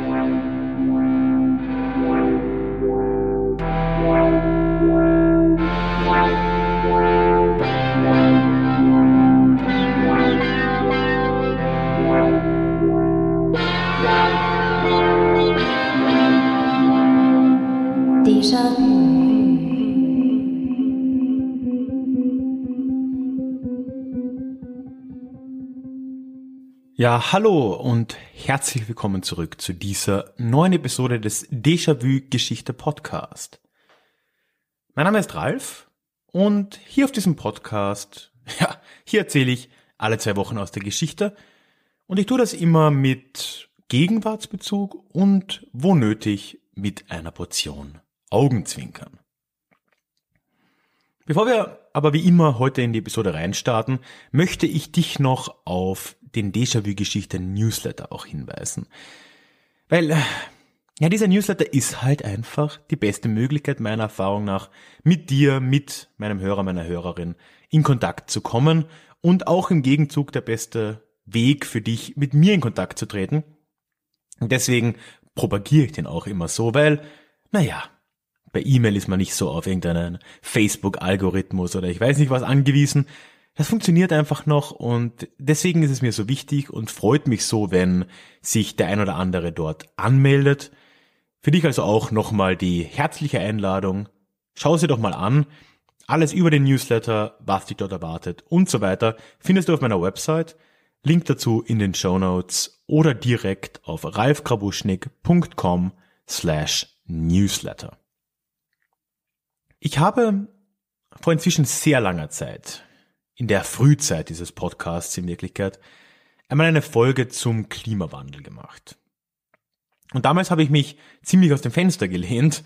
Thì? Ja, hallo und herzlich willkommen zurück zu dieser neuen Episode des Déjà-vu Geschichte Podcast. Mein Name ist Ralf und hier auf diesem Podcast, ja, hier erzähle ich alle zwei Wochen aus der Geschichte und ich tue das immer mit Gegenwartsbezug und wo nötig mit einer Portion Augenzwinkern. Bevor wir aber wie immer heute in die Episode reinstarten, möchte ich dich noch auf den Déjà-vu-Geschichte-Newsletter auch hinweisen. Weil, ja, dieser Newsletter ist halt einfach die beste Möglichkeit meiner Erfahrung nach, mit dir, mit meinem Hörer, meiner Hörerin in Kontakt zu kommen und auch im Gegenzug der beste Weg für dich, mit mir in Kontakt zu treten. Und deswegen propagiere ich den auch immer so, weil, naja, bei E-Mail ist man nicht so auf irgendeinen Facebook-Algorithmus oder ich weiß nicht was angewiesen. Das funktioniert einfach noch und deswegen ist es mir so wichtig und freut mich so, wenn sich der ein oder andere dort anmeldet. Für dich also auch nochmal die herzliche Einladung. Schau sie doch mal an. Alles über den Newsletter, was dich dort erwartet und so weiter, findest du auf meiner Website. Link dazu in den Show Notes oder direkt auf ralfkrabuschnik.com slash newsletter. Ich habe vor inzwischen sehr langer Zeit in der Frühzeit dieses Podcasts in Wirklichkeit einmal eine Folge zum Klimawandel gemacht. Und damals habe ich mich ziemlich aus dem Fenster gelehnt.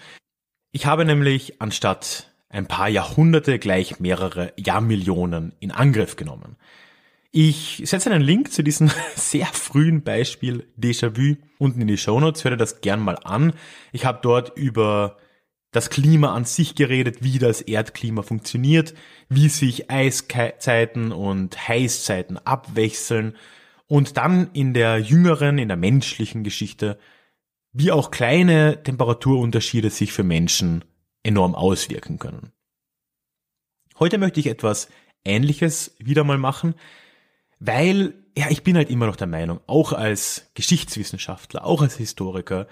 Ich habe nämlich anstatt ein paar Jahrhunderte gleich mehrere Jahrmillionen in Angriff genommen. Ich setze einen Link zu diesem sehr frühen Beispiel Déjà-vu unten in die Show Notes. Hör dir das gern mal an. Ich habe dort über das Klima an sich geredet, wie das Erdklima funktioniert, wie sich Eiszeiten und Heißzeiten abwechseln und dann in der jüngeren, in der menschlichen Geschichte, wie auch kleine Temperaturunterschiede sich für Menschen enorm auswirken können. Heute möchte ich etwas Ähnliches wieder mal machen, weil, ja, ich bin halt immer noch der Meinung, auch als Geschichtswissenschaftler, auch als Historiker,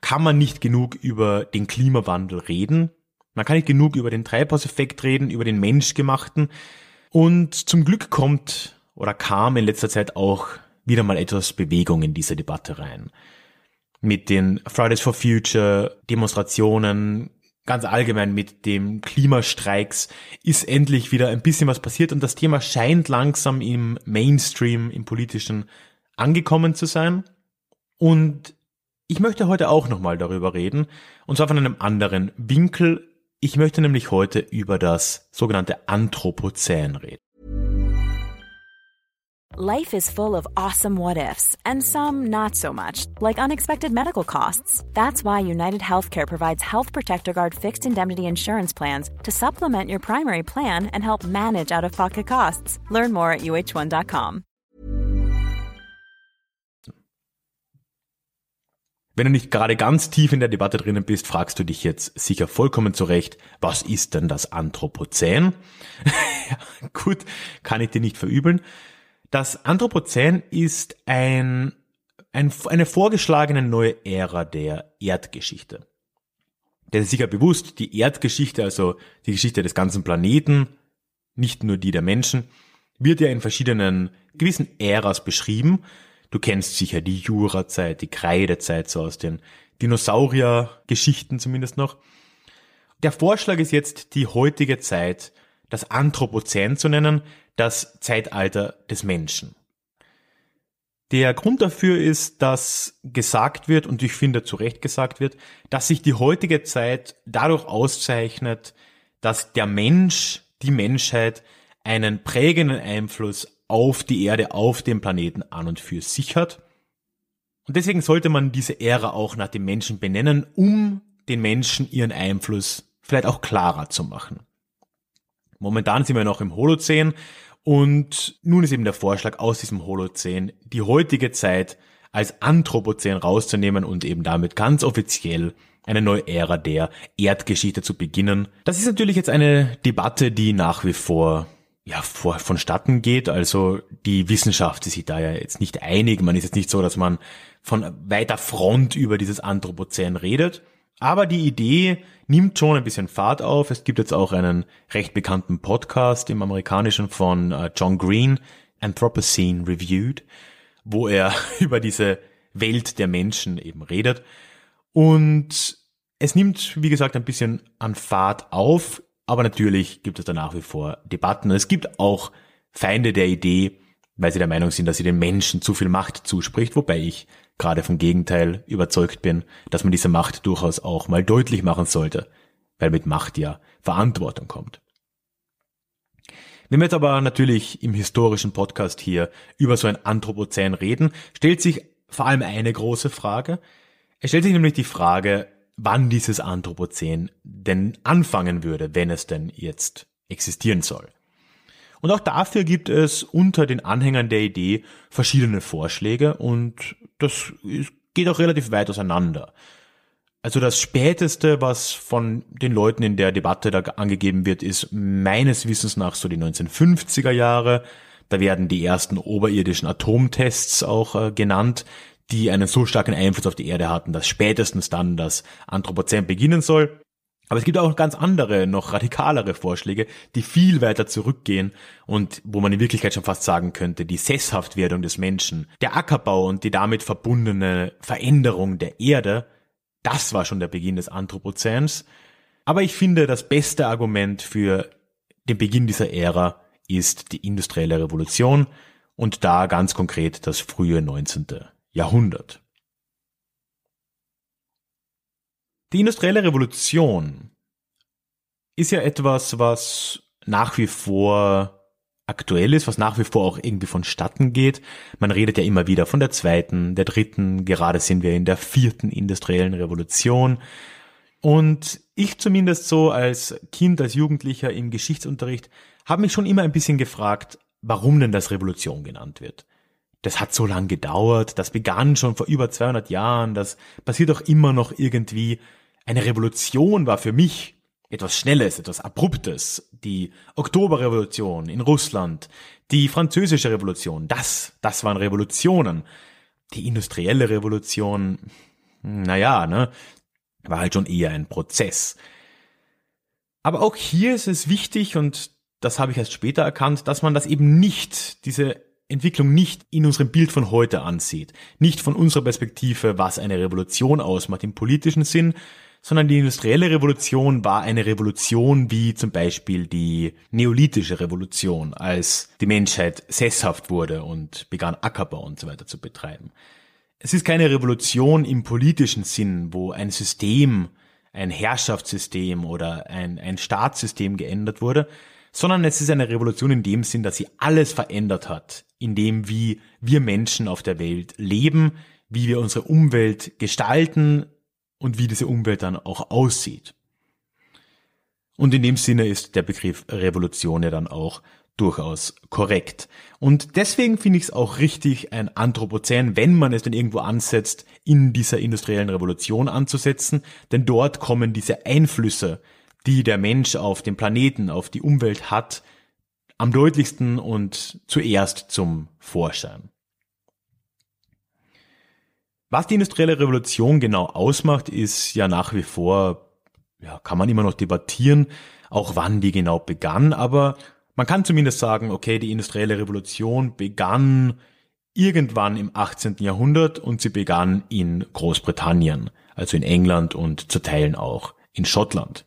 kann man nicht genug über den Klimawandel reden. Man kann nicht genug über den Treibhauseffekt reden, über den menschgemachten. Und zum Glück kommt oder kam in letzter Zeit auch wieder mal etwas Bewegung in diese Debatte rein. Mit den Fridays for Future Demonstrationen, ganz allgemein mit dem Klimastreiks ist endlich wieder ein bisschen was passiert und das Thema scheint langsam im Mainstream, im politischen angekommen zu sein. Und ich möchte heute auch nochmal darüber reden, und zwar von einem anderen Winkel. Ich möchte nämlich heute über das sogenannte Anthropozän reden. Life is full of awesome what ifs, and some not so much, like unexpected medical costs. That's why United Healthcare provides Health Protector Guard fixed indemnity insurance plans to supplement your primary plan and help manage out of pocket costs. Learn more at uh1.com. Wenn du nicht gerade ganz tief in der Debatte drinnen bist, fragst du dich jetzt sicher vollkommen zurecht, was ist denn das Anthropozän? gut, kann ich dir nicht verübeln. Das Anthropozän ist ein, ein, eine vorgeschlagene neue Ära der Erdgeschichte. Der ist sicher bewusst, die Erdgeschichte, also die Geschichte des ganzen Planeten, nicht nur die der Menschen, wird ja in verschiedenen gewissen Äras beschrieben Du kennst sicher die Jurazeit, die Kreidezeit, so aus den Dinosaurier-Geschichten zumindest noch. Der Vorschlag ist jetzt, die heutige Zeit, das Anthropozän zu nennen, das Zeitalter des Menschen. Der Grund dafür ist, dass gesagt wird, und ich finde zu Recht gesagt wird, dass sich die heutige Zeit dadurch auszeichnet, dass der Mensch, die Menschheit, einen prägenden Einfluss auf die Erde, auf dem Planeten an und für sich hat. Und deswegen sollte man diese Ära auch nach dem Menschen benennen, um den Menschen ihren Einfluss vielleicht auch klarer zu machen. Momentan sind wir noch im Holozän und nun ist eben der Vorschlag aus diesem Holozän die heutige Zeit als Anthropozän rauszunehmen und eben damit ganz offiziell eine neue Ära der Erdgeschichte zu beginnen. Das ist natürlich jetzt eine Debatte, die nach wie vor ja, vor, vonstatten geht. Also die Wissenschaft ist sich da ja jetzt nicht einig. Man ist jetzt nicht so, dass man von weiter Front über dieses Anthropozän redet. Aber die Idee nimmt schon ein bisschen Fahrt auf. Es gibt jetzt auch einen recht bekannten Podcast im amerikanischen von äh, John Green, Anthropocene Reviewed, wo er über diese Welt der Menschen eben redet. Und es nimmt, wie gesagt, ein bisschen an Fahrt auf, aber natürlich gibt es da nach wie vor Debatten. Es gibt auch Feinde der Idee, weil sie der Meinung sind, dass sie den Menschen zu viel Macht zuspricht, wobei ich gerade vom Gegenteil überzeugt bin, dass man diese Macht durchaus auch mal deutlich machen sollte, weil mit Macht ja Verantwortung kommt. Wenn wir jetzt aber natürlich im historischen Podcast hier über so ein Anthropozän reden, stellt sich vor allem eine große Frage. Es stellt sich nämlich die Frage, wann dieses Anthropozän denn anfangen würde, wenn es denn jetzt existieren soll. Und auch dafür gibt es unter den Anhängern der Idee verschiedene Vorschläge und das geht auch relativ weit auseinander. Also das späteste, was von den Leuten in der Debatte da angegeben wird, ist meines Wissens nach so die 1950er Jahre. Da werden die ersten oberirdischen Atomtests auch äh, genannt, die einen so starken Einfluss auf die Erde hatten, dass spätestens dann das Anthropozän beginnen soll. Aber es gibt auch ganz andere, noch radikalere Vorschläge, die viel weiter zurückgehen und wo man in Wirklichkeit schon fast sagen könnte, die Sesshaftwerdung des Menschen, der Ackerbau und die damit verbundene Veränderung der Erde, das war schon der Beginn des Anthropozäns. Aber ich finde, das beste Argument für den Beginn dieser Ära ist die industrielle Revolution und da ganz konkret das frühe 19. Jahrhundert. Die industrielle Revolution ist ja etwas, was nach wie vor aktuell ist, was nach wie vor auch irgendwie vonstatten geht. Man redet ja immer wieder von der zweiten, der dritten, gerade sind wir in der vierten industriellen Revolution. Und ich zumindest so als Kind, als Jugendlicher im Geschichtsunterricht habe mich schon immer ein bisschen gefragt, warum denn das Revolution genannt wird das hat so lang gedauert, das begann schon vor über 200 Jahren, das passiert auch immer noch irgendwie. Eine Revolution war für mich etwas Schnelles, etwas Abruptes. Die Oktoberrevolution in Russland, die französische Revolution, das, das waren Revolutionen. Die industrielle Revolution, naja, ne, war halt schon eher ein Prozess. Aber auch hier ist es wichtig und das habe ich erst später erkannt, dass man das eben nicht, diese Entwicklung nicht in unserem Bild von heute ansieht. Nicht von unserer Perspektive, was eine Revolution ausmacht im politischen Sinn, sondern die industrielle Revolution war eine Revolution wie zum Beispiel die neolithische Revolution, als die Menschheit sesshaft wurde und begann Ackerbau und so weiter zu betreiben. Es ist keine Revolution im politischen Sinn, wo ein System, ein Herrschaftssystem oder ein, ein Staatssystem geändert wurde, sondern es ist eine Revolution in dem Sinn, dass sie alles verändert hat, in dem wie wir Menschen auf der Welt leben, wie wir unsere Umwelt gestalten und wie diese Umwelt dann auch aussieht. Und in dem Sinne ist der Begriff Revolution ja dann auch durchaus korrekt. Und deswegen finde ich es auch richtig, ein Anthropozän, wenn man es denn irgendwo ansetzt, in dieser industriellen Revolution anzusetzen, denn dort kommen diese Einflüsse, die der Mensch auf dem Planeten, auf die Umwelt hat, am deutlichsten und zuerst zum Vorschein. Was die industrielle Revolution genau ausmacht, ist ja nach wie vor, ja, kann man immer noch debattieren, auch wann die genau begann, aber man kann zumindest sagen, okay, die industrielle Revolution begann irgendwann im 18. Jahrhundert und sie begann in Großbritannien, also in England und zu Teilen auch in Schottland.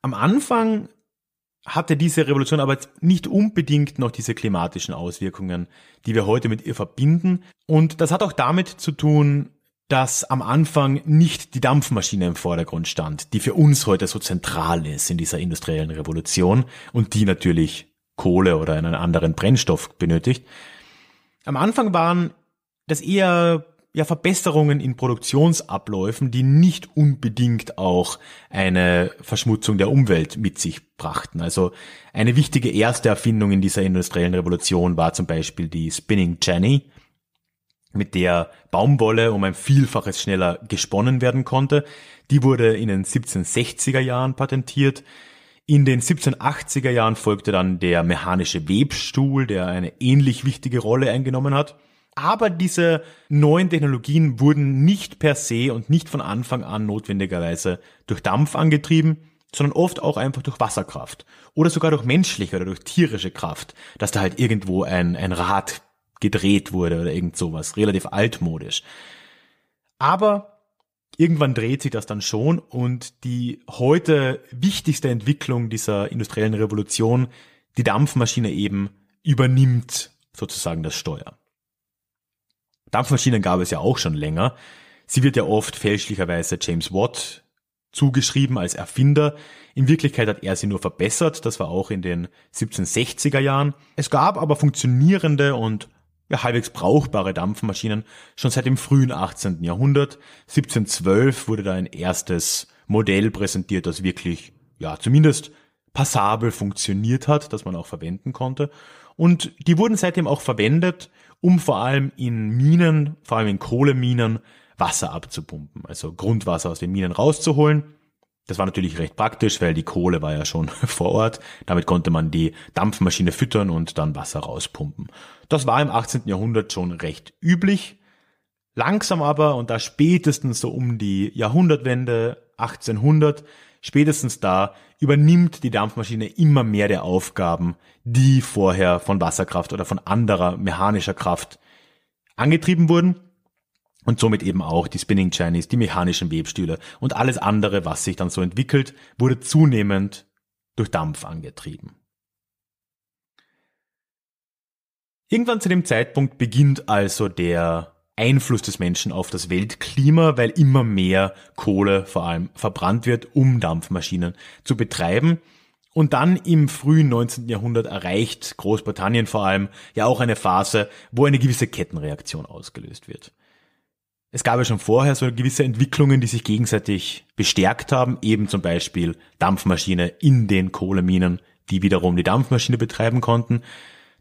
Am Anfang hatte diese Revolution aber nicht unbedingt noch diese klimatischen Auswirkungen, die wir heute mit ihr verbinden. Und das hat auch damit zu tun, dass am Anfang nicht die Dampfmaschine im Vordergrund stand, die für uns heute so zentral ist in dieser industriellen Revolution und die natürlich Kohle oder einen anderen Brennstoff benötigt. Am Anfang waren das eher ja, Verbesserungen in Produktionsabläufen, die nicht unbedingt auch eine Verschmutzung der Umwelt mit sich brachten. Also eine wichtige erste Erfindung in dieser industriellen Revolution war zum Beispiel die Spinning Jenny. mit der Baumwolle um ein Vielfaches schneller gesponnen werden konnte. Die wurde in den 1760er Jahren patentiert. In den 1780er Jahren folgte dann der mechanische Webstuhl, der eine ähnlich wichtige Rolle eingenommen hat. Aber diese neuen Technologien wurden nicht per se und nicht von Anfang an notwendigerweise durch Dampf angetrieben, sondern oft auch einfach durch Wasserkraft oder sogar durch menschliche oder durch tierische Kraft, dass da halt irgendwo ein, ein Rad gedreht wurde oder irgend sowas, relativ altmodisch. Aber irgendwann dreht sich das dann schon und die heute wichtigste Entwicklung dieser industriellen Revolution, die Dampfmaschine eben, übernimmt sozusagen das Steuer. Dampfmaschinen gab es ja auch schon länger. Sie wird ja oft fälschlicherweise James Watt zugeschrieben als Erfinder. In Wirklichkeit hat er sie nur verbessert, das war auch in den 1760er Jahren. Es gab aber funktionierende und ja, halbwegs brauchbare Dampfmaschinen schon seit dem frühen 18. Jahrhundert. 1712 wurde da ein erstes Modell präsentiert, das wirklich, ja, zumindest passabel funktioniert hat, das man auch verwenden konnte. Und die wurden seitdem auch verwendet, um vor allem in Minen, vor allem in Kohleminen, Wasser abzupumpen, also Grundwasser aus den Minen rauszuholen. Das war natürlich recht praktisch, weil die Kohle war ja schon vor Ort. Damit konnte man die Dampfmaschine füttern und dann Wasser rauspumpen. Das war im 18. Jahrhundert schon recht üblich. Langsam aber, und da spätestens so um die Jahrhundertwende 1800, spätestens da übernimmt die Dampfmaschine immer mehr der Aufgaben, die vorher von Wasserkraft oder von anderer mechanischer Kraft angetrieben wurden und somit eben auch die Spinning Chinese, die mechanischen Webstühle und alles andere, was sich dann so entwickelt, wurde zunehmend durch Dampf angetrieben. Irgendwann zu dem Zeitpunkt beginnt also der Einfluss des Menschen auf das Weltklima, weil immer mehr Kohle vor allem verbrannt wird, um Dampfmaschinen zu betreiben. Und dann im frühen 19. Jahrhundert erreicht Großbritannien vor allem ja auch eine Phase, wo eine gewisse Kettenreaktion ausgelöst wird. Es gab ja schon vorher so gewisse Entwicklungen, die sich gegenseitig bestärkt haben, eben zum Beispiel Dampfmaschine in den Kohleminen, die wiederum die Dampfmaschine betreiben konnten.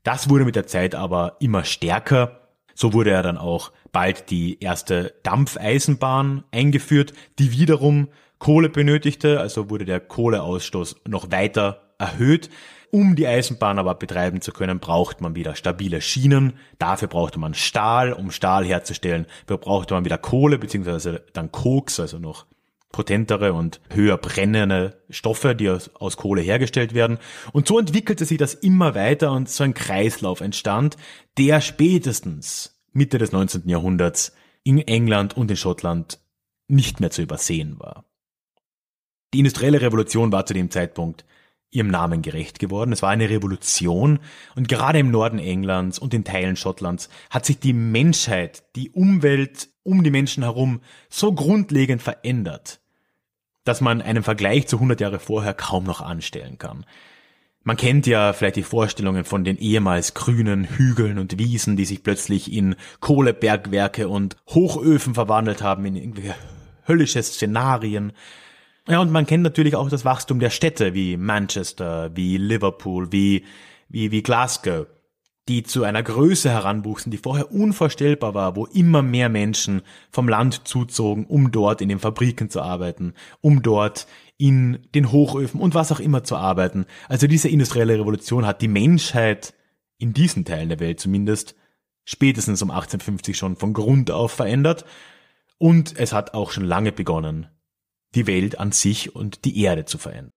Das wurde mit der Zeit aber immer stärker. So wurde ja dann auch bald die erste Dampfeisenbahn eingeführt, die wiederum Kohle benötigte, also wurde der Kohleausstoß noch weiter erhöht. Um die Eisenbahn aber betreiben zu können, braucht man wieder stabile Schienen. Dafür brauchte man Stahl, um Stahl herzustellen. Brauchte man wieder Kohle, beziehungsweise dann Koks, also noch potentere und höher brennende Stoffe, die aus, aus, Kohle hergestellt werden. Und so entwickelte sich das immer weiter und so ein Kreislauf entstand, der spätestens Mitte des 19. Jahrhunderts in England und in Schottland nicht mehr zu übersehen war. Die industrielle Revolution war zu dem Zeitpunkt ihrem Namen gerecht geworden. Es war eine Revolution und gerade im Norden Englands und in Teilen Schottlands hat sich die Menschheit, die Umwelt um die Menschen herum so grundlegend verändert, dass man einen Vergleich zu 100 Jahre vorher kaum noch anstellen kann. Man kennt ja vielleicht die Vorstellungen von den ehemals grünen Hügeln und Wiesen, die sich plötzlich in Kohlebergwerke und Hochöfen verwandelt haben, in irgendwelche höllische Szenarien. Ja, und man kennt natürlich auch das Wachstum der Städte wie Manchester, wie Liverpool, wie, wie, wie Glasgow, die zu einer Größe heranwuchsen, die vorher unvorstellbar war, wo immer mehr Menschen vom Land zuzogen, um dort in den Fabriken zu arbeiten, um dort in den Hochöfen und was auch immer zu arbeiten. Also diese industrielle Revolution hat die Menschheit in diesen Teilen der Welt zumindest spätestens um 1850 schon von Grund auf verändert. Und es hat auch schon lange begonnen, die Welt an sich und die Erde zu verändern.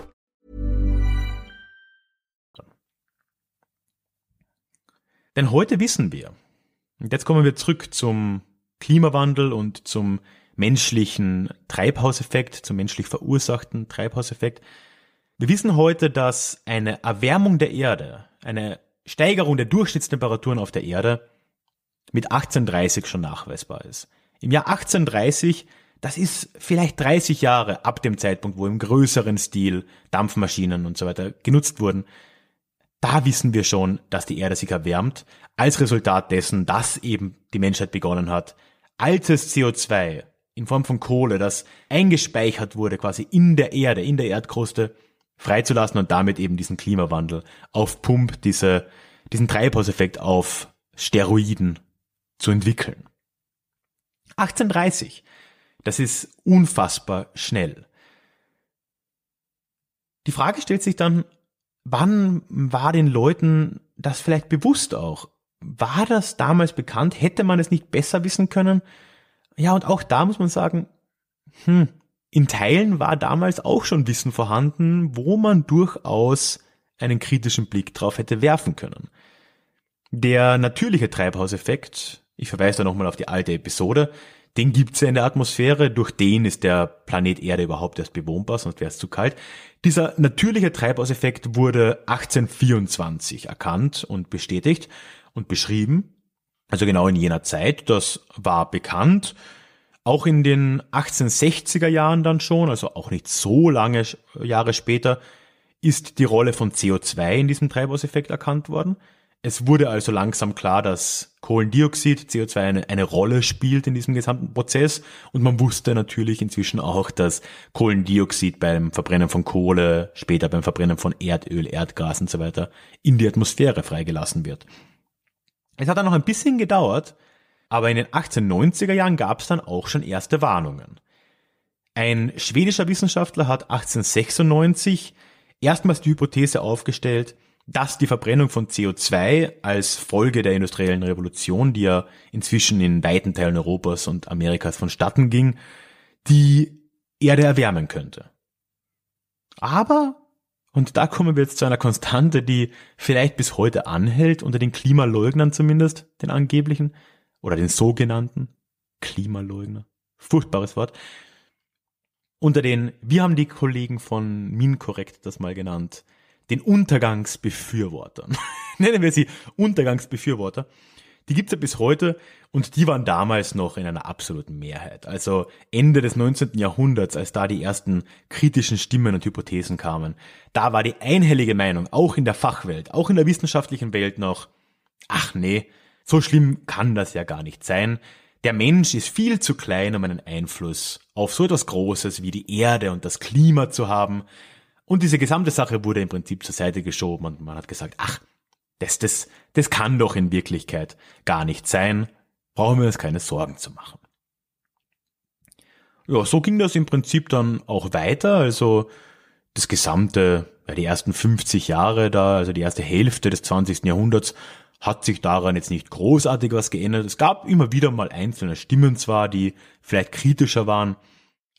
Denn heute wissen wir, und jetzt kommen wir zurück zum Klimawandel und zum menschlichen Treibhauseffekt, zum menschlich verursachten Treibhauseffekt. Wir wissen heute, dass eine Erwärmung der Erde, eine Steigerung der Durchschnittstemperaturen auf der Erde mit 1830 schon nachweisbar ist. Im Jahr 1830, das ist vielleicht 30 Jahre ab dem Zeitpunkt, wo im größeren Stil Dampfmaschinen und so weiter genutzt wurden, da wissen wir schon, dass die Erde sich erwärmt, als Resultat dessen, dass eben die Menschheit begonnen hat, altes CO2 in Form von Kohle, das eingespeichert wurde quasi in der Erde, in der Erdkruste, freizulassen und damit eben diesen Klimawandel auf Pump, diese, diesen Treibhauseffekt auf Steroiden zu entwickeln. 1830. Das ist unfassbar schnell. Die Frage stellt sich dann, wann war den Leuten das vielleicht bewusst auch? War das damals bekannt? Hätte man es nicht besser wissen können? Ja, und auch da muss man sagen, hm, in Teilen war damals auch schon Wissen vorhanden, wo man durchaus einen kritischen Blick drauf hätte werfen können. Der natürliche Treibhauseffekt, ich verweise da nochmal auf die alte Episode, den gibt's ja in der Atmosphäre, durch den ist der Planet Erde überhaupt erst bewohnbar, sonst wäre es zu kalt. Dieser natürliche Treibhauseffekt wurde 1824 erkannt und bestätigt und beschrieben, also genau in jener Zeit, das war bekannt, auch in den 1860er Jahren dann schon, also auch nicht so lange Jahre später, ist die Rolle von CO2 in diesem Treibhauseffekt erkannt worden. Es wurde also langsam klar, dass Kohlendioxid, CO2 eine, eine Rolle spielt in diesem gesamten Prozess und man wusste natürlich inzwischen auch, dass Kohlendioxid beim Verbrennen von Kohle, später beim Verbrennen von Erdöl, Erdgas und so weiter in die Atmosphäre freigelassen wird. Es hat dann noch ein bisschen gedauert, aber in den 1890er Jahren gab es dann auch schon erste Warnungen. Ein schwedischer Wissenschaftler hat 1896 erstmals die Hypothese aufgestellt, dass die Verbrennung von CO2 als Folge der industriellen Revolution, die ja inzwischen in weiten Teilen Europas und Amerikas vonstatten ging, die Erde erwärmen könnte. Aber, und da kommen wir jetzt zu einer Konstante, die vielleicht bis heute anhält, unter den Klimaleugnern zumindest, den angeblichen, oder den sogenannten Klimaleugner, furchtbares Wort, unter den, wir haben die Kollegen von MinCorrect das mal genannt, den Untergangsbefürwortern. Nennen wir sie Untergangsbefürworter. Die gibt's ja bis heute und die waren damals noch in einer absoluten Mehrheit. Also Ende des 19. Jahrhunderts, als da die ersten kritischen Stimmen und Hypothesen kamen, da war die einhellige Meinung, auch in der Fachwelt, auch in der wissenschaftlichen Welt noch, ach nee, so schlimm kann das ja gar nicht sein. Der Mensch ist viel zu klein, um einen Einfluss auf so etwas Großes wie die Erde und das Klima zu haben. Und diese gesamte Sache wurde im Prinzip zur Seite geschoben und man hat gesagt, ach, das, das, das kann doch in Wirklichkeit gar nicht sein. Brauchen wir uns keine Sorgen zu machen. Ja, so ging das im Prinzip dann auch weiter. Also das gesamte, ja, die ersten 50 Jahre da, also die erste Hälfte des 20. Jahrhunderts, hat sich daran jetzt nicht großartig was geändert. Es gab immer wieder mal einzelne Stimmen zwar, die vielleicht kritischer waren,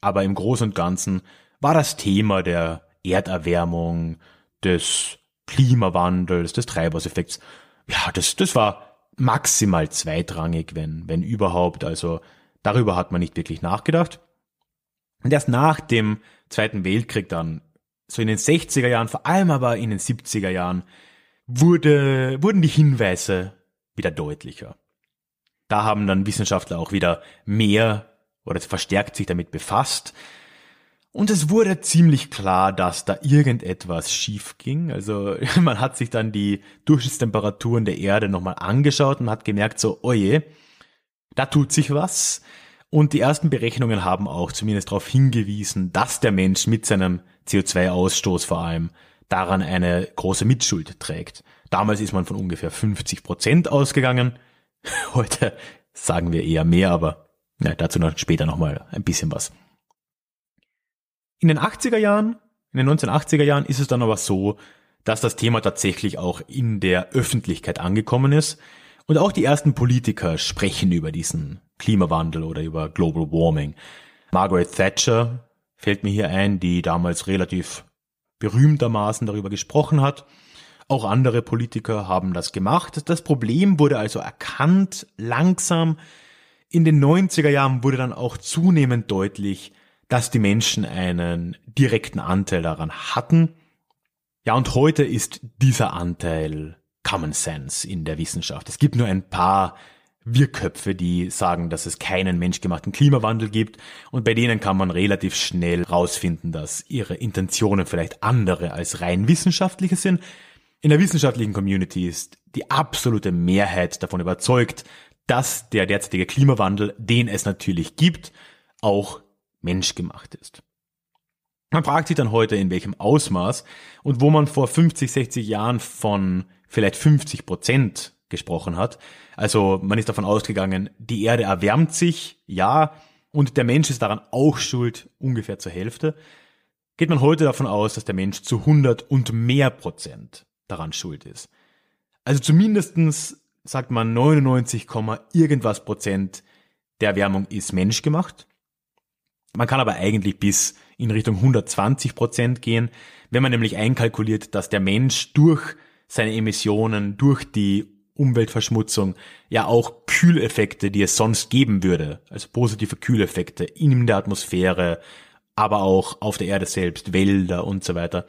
aber im Großen und Ganzen war das Thema der Erderwärmung, des Klimawandels, des Treibhauseffekts, ja, das, das war maximal zweitrangig, wenn, wenn überhaupt. Also darüber hat man nicht wirklich nachgedacht. Und erst nach dem Zweiten Weltkrieg dann, so in den 60er Jahren, vor allem aber in den 70er Jahren, wurde, wurden die Hinweise wieder deutlicher. Da haben dann Wissenschaftler auch wieder mehr oder verstärkt sich damit befasst. Und es wurde ziemlich klar, dass da irgendetwas schief ging. Also man hat sich dann die Durchschnittstemperaturen der Erde nochmal angeschaut und hat gemerkt, so, oje, da tut sich was. Und die ersten Berechnungen haben auch zumindest darauf hingewiesen, dass der Mensch mit seinem CO2-Ausstoß vor allem daran eine große Mitschuld trägt. Damals ist man von ungefähr 50 Prozent ausgegangen. Heute sagen wir eher mehr, aber ja, dazu noch später nochmal ein bisschen was. In den 80er Jahren, in den 1980er Jahren ist es dann aber so, dass das Thema tatsächlich auch in der Öffentlichkeit angekommen ist und auch die ersten Politiker sprechen über diesen Klimawandel oder über Global Warming. Margaret Thatcher fällt mir hier ein, die damals relativ berühmtermaßen darüber gesprochen hat. Auch andere Politiker haben das gemacht. Das Problem wurde also erkannt, langsam. In den 90er Jahren wurde dann auch zunehmend deutlich, dass die Menschen einen direkten Anteil daran hatten. Ja, und heute ist dieser Anteil Common Sense in der Wissenschaft. Es gibt nur ein paar Wirrköpfe, die sagen, dass es keinen menschgemachten Klimawandel gibt und bei denen kann man relativ schnell rausfinden, dass ihre Intentionen vielleicht andere als rein wissenschaftliche sind. In der wissenschaftlichen Community ist die absolute Mehrheit davon überzeugt, dass der derzeitige Klimawandel, den es natürlich gibt, auch menschgemacht ist. Man fragt sich dann heute, in welchem Ausmaß und wo man vor 50, 60 Jahren von vielleicht 50 Prozent gesprochen hat. Also man ist davon ausgegangen, die Erde erwärmt sich, ja, und der Mensch ist daran auch schuld, ungefähr zur Hälfte. Geht man heute davon aus, dass der Mensch zu 100 und mehr Prozent daran schuld ist. Also zumindestens sagt man 99, irgendwas Prozent der Erwärmung ist menschgemacht. Man kann aber eigentlich bis in Richtung 120 Prozent gehen, wenn man nämlich einkalkuliert, dass der Mensch durch seine Emissionen, durch die Umweltverschmutzung ja auch Kühleffekte, die es sonst geben würde, also positive Kühleffekte in der Atmosphäre, aber auch auf der Erde selbst, Wälder und so weiter,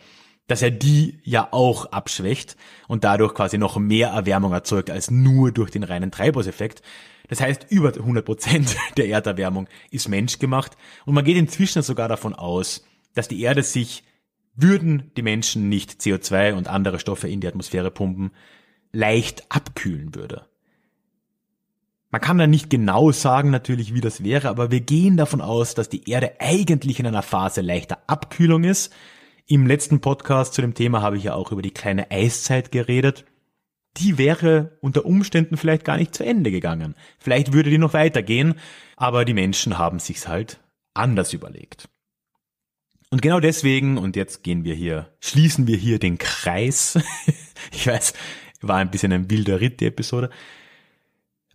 dass er die ja auch abschwächt und dadurch quasi noch mehr Erwärmung erzeugt als nur durch den reinen Treibhauseffekt. Das heißt, über 100 Prozent der Erderwärmung ist menschgemacht und man geht inzwischen sogar davon aus, dass die Erde sich, würden die Menschen nicht CO2 und andere Stoffe in die Atmosphäre pumpen, leicht abkühlen würde. Man kann da nicht genau sagen natürlich, wie das wäre, aber wir gehen davon aus, dass die Erde eigentlich in einer Phase leichter Abkühlung ist. Im letzten Podcast zu dem Thema habe ich ja auch über die kleine Eiszeit geredet. Die wäre unter Umständen vielleicht gar nicht zu Ende gegangen. Vielleicht würde die noch weitergehen, aber die Menschen haben sich's halt anders überlegt. Und genau deswegen, und jetzt gehen wir hier, schließen wir hier den Kreis. ich weiß, war ein bisschen ein wilder Ritt, die Episode.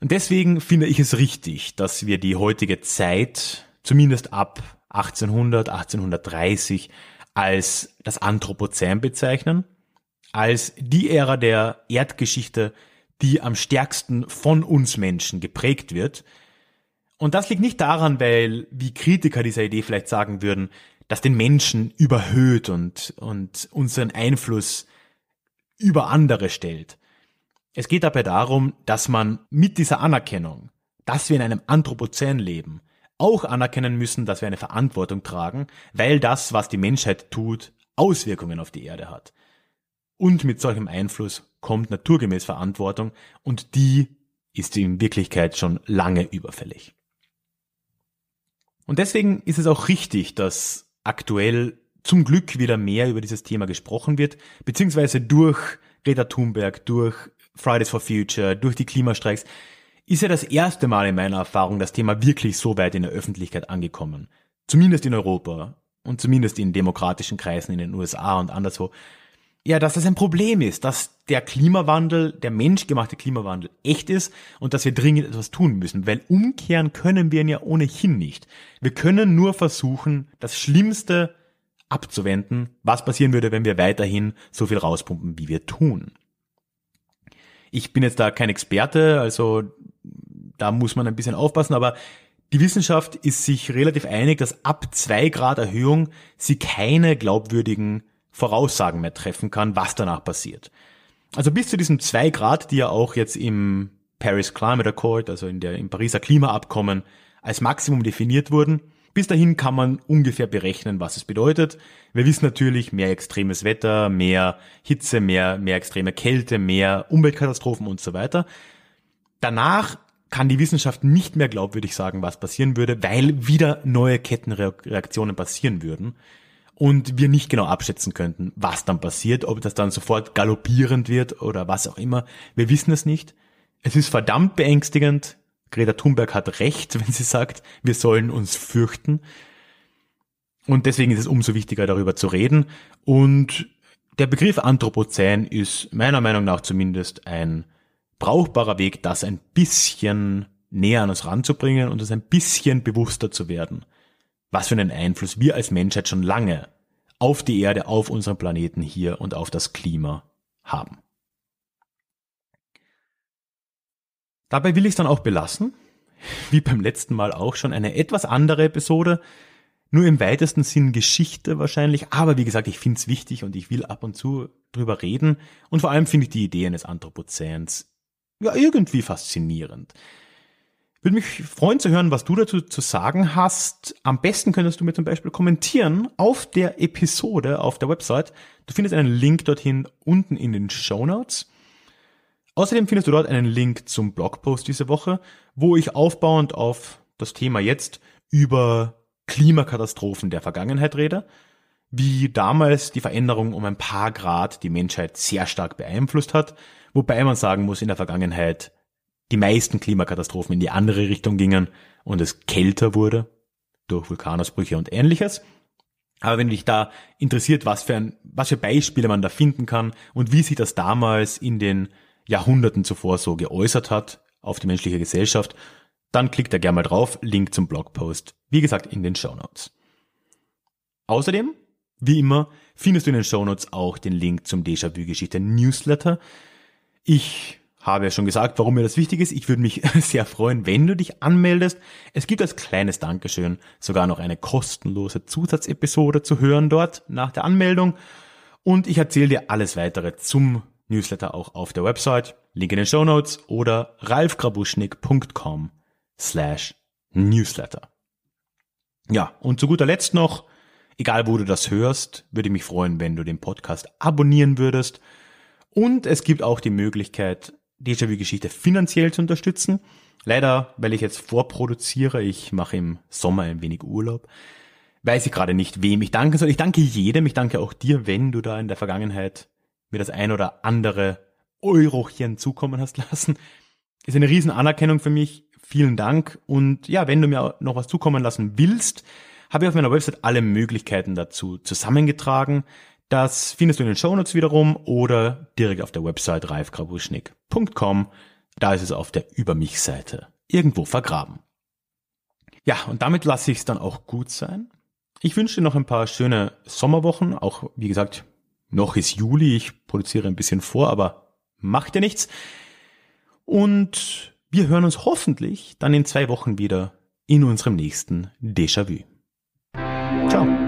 Und deswegen finde ich es richtig, dass wir die heutige Zeit, zumindest ab 1800, 1830, als das Anthropozän bezeichnen, als die Ära der Erdgeschichte, die am stärksten von uns Menschen geprägt wird. Und das liegt nicht daran, weil, wie Kritiker dieser Idee vielleicht sagen würden, dass den Menschen überhöht und, und unseren Einfluss über andere stellt. Es geht dabei darum, dass man mit dieser Anerkennung, dass wir in einem Anthropozän leben, auch anerkennen müssen, dass wir eine Verantwortung tragen, weil das, was die Menschheit tut, Auswirkungen auf die Erde hat. Und mit solchem Einfluss kommt naturgemäß Verantwortung und die ist in Wirklichkeit schon lange überfällig. Und deswegen ist es auch richtig, dass aktuell zum Glück wieder mehr über dieses Thema gesprochen wird, beziehungsweise durch Greta Thunberg, durch Fridays for Future, durch die Klimastreiks, ist ja das erste Mal in meiner Erfahrung das Thema wirklich so weit in der Öffentlichkeit angekommen. Zumindest in Europa und zumindest in demokratischen Kreisen in den USA und anderswo. Ja, dass das ein Problem ist, dass der Klimawandel, der menschgemachte Klimawandel echt ist und dass wir dringend etwas tun müssen, weil umkehren können wir ihn ja ohnehin nicht. Wir können nur versuchen, das Schlimmste abzuwenden, was passieren würde, wenn wir weiterhin so viel rauspumpen, wie wir tun. Ich bin jetzt da kein Experte, also da muss man ein bisschen aufpassen, aber die Wissenschaft ist sich relativ einig, dass ab zwei Grad Erhöhung sie keine glaubwürdigen Voraussagen mehr treffen kann, was danach passiert. Also bis zu diesem zwei Grad, die ja auch jetzt im Paris Climate Accord, also in der, im Pariser Klimaabkommen als Maximum definiert wurden, bis dahin kann man ungefähr berechnen, was es bedeutet. Wir wissen natürlich, mehr extremes Wetter, mehr Hitze, mehr, mehr extreme Kälte, mehr Umweltkatastrophen und so weiter. Danach kann die Wissenschaft nicht mehr glaubwürdig sagen, was passieren würde, weil wieder neue Kettenreaktionen passieren würden und wir nicht genau abschätzen könnten, was dann passiert, ob das dann sofort galoppierend wird oder was auch immer. Wir wissen es nicht. Es ist verdammt beängstigend. Greta Thunberg hat recht, wenn sie sagt, wir sollen uns fürchten. Und deswegen ist es umso wichtiger, darüber zu reden. Und der Begriff Anthropozän ist meiner Meinung nach zumindest ein brauchbarer Weg, das ein bisschen näher an uns ranzubringen und es ein bisschen bewusster zu werden, was für einen Einfluss wir als Menschheit schon lange auf die Erde, auf unseren Planeten hier und auf das Klima haben. Dabei will ich es dann auch belassen, wie beim letzten Mal auch schon eine etwas andere Episode, nur im weitesten Sinn Geschichte wahrscheinlich, aber wie gesagt, ich finde es wichtig und ich will ab und zu drüber reden und vor allem finde ich die Idee eines Anthropozäns ja irgendwie faszinierend. Würde mich freuen zu hören, was du dazu zu sagen hast. Am besten könntest du mir zum Beispiel kommentieren auf der Episode auf der Website. Du findest einen Link dorthin unten in den Show Notes. Außerdem findest du dort einen Link zum Blogpost diese Woche, wo ich aufbauend auf das Thema jetzt über Klimakatastrophen der Vergangenheit rede, wie damals die Veränderung um ein paar Grad die Menschheit sehr stark beeinflusst hat, wobei man sagen muss, in der Vergangenheit die meisten Klimakatastrophen in die andere Richtung gingen und es kälter wurde durch Vulkanausbrüche und ähnliches. Aber wenn dich da interessiert, was für, ein, was für Beispiele man da finden kann und wie sich das damals in den Jahrhunderten zuvor so geäußert hat auf die menschliche Gesellschaft, dann klickt da gerne mal drauf, Link zum Blogpost, wie gesagt, in den Show Notes. Außerdem, wie immer, findest du in den Show Notes auch den Link zum Déjà-vu-Geschichte Newsletter. Ich habe ja schon gesagt, warum mir das wichtig ist. Ich würde mich sehr freuen, wenn du dich anmeldest. Es gibt als kleines Dankeschön sogar noch eine kostenlose Zusatzepisode zu hören dort nach der Anmeldung. Und ich erzähle dir alles weitere zum Newsletter auch auf der Website. Link in den Show Notes oder ralfgrabuschnick.com slash Newsletter. Ja, und zu guter Letzt noch, egal wo du das hörst, würde ich mich freuen, wenn du den Podcast abonnieren würdest. Und es gibt auch die Möglichkeit, Déjà-vu-Geschichte finanziell zu unterstützen. Leider, weil ich jetzt vorproduziere, ich mache im Sommer ein wenig Urlaub, weiß ich gerade nicht, wem ich danken soll. Ich danke jedem, ich danke auch dir, wenn du da in der Vergangenheit mir das ein oder andere Eurochen zukommen hast lassen. Ist eine riesen Anerkennung für mich. Vielen Dank. Und ja, wenn du mir noch was zukommen lassen willst, habe ich auf meiner Website alle Möglichkeiten dazu zusammengetragen. Das findest du in den Shownotes wiederum oder direkt auf der Website reifgrabuschnick.com. Da ist es auf der Über mich Seite irgendwo vergraben. Ja, und damit lasse ich es dann auch gut sein. Ich wünsche dir noch ein paar schöne Sommerwochen. Auch, wie gesagt, noch ist Juli. Ich produziere ein bisschen vor, aber macht ja nichts. Und wir hören uns hoffentlich dann in zwei Wochen wieder in unserem nächsten Déjà-vu. Ciao.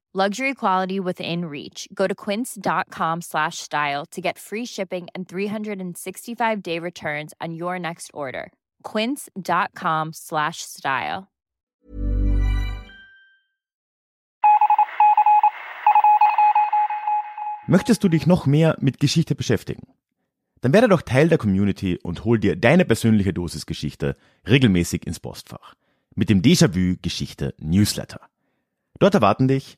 luxury quality within reach go to quince.com slash style to get free shipping and 365 day returns on your next order quince.com slash style Möchtest du dich noch mehr mit Geschichte beschäftigen? Dann werde doch Teil der Community und hol dir deine persönliche Dosis Geschichte regelmäßig ins Postfach. Mit dem Déjà-vu Geschichte Newsletter. Dort erwarten dich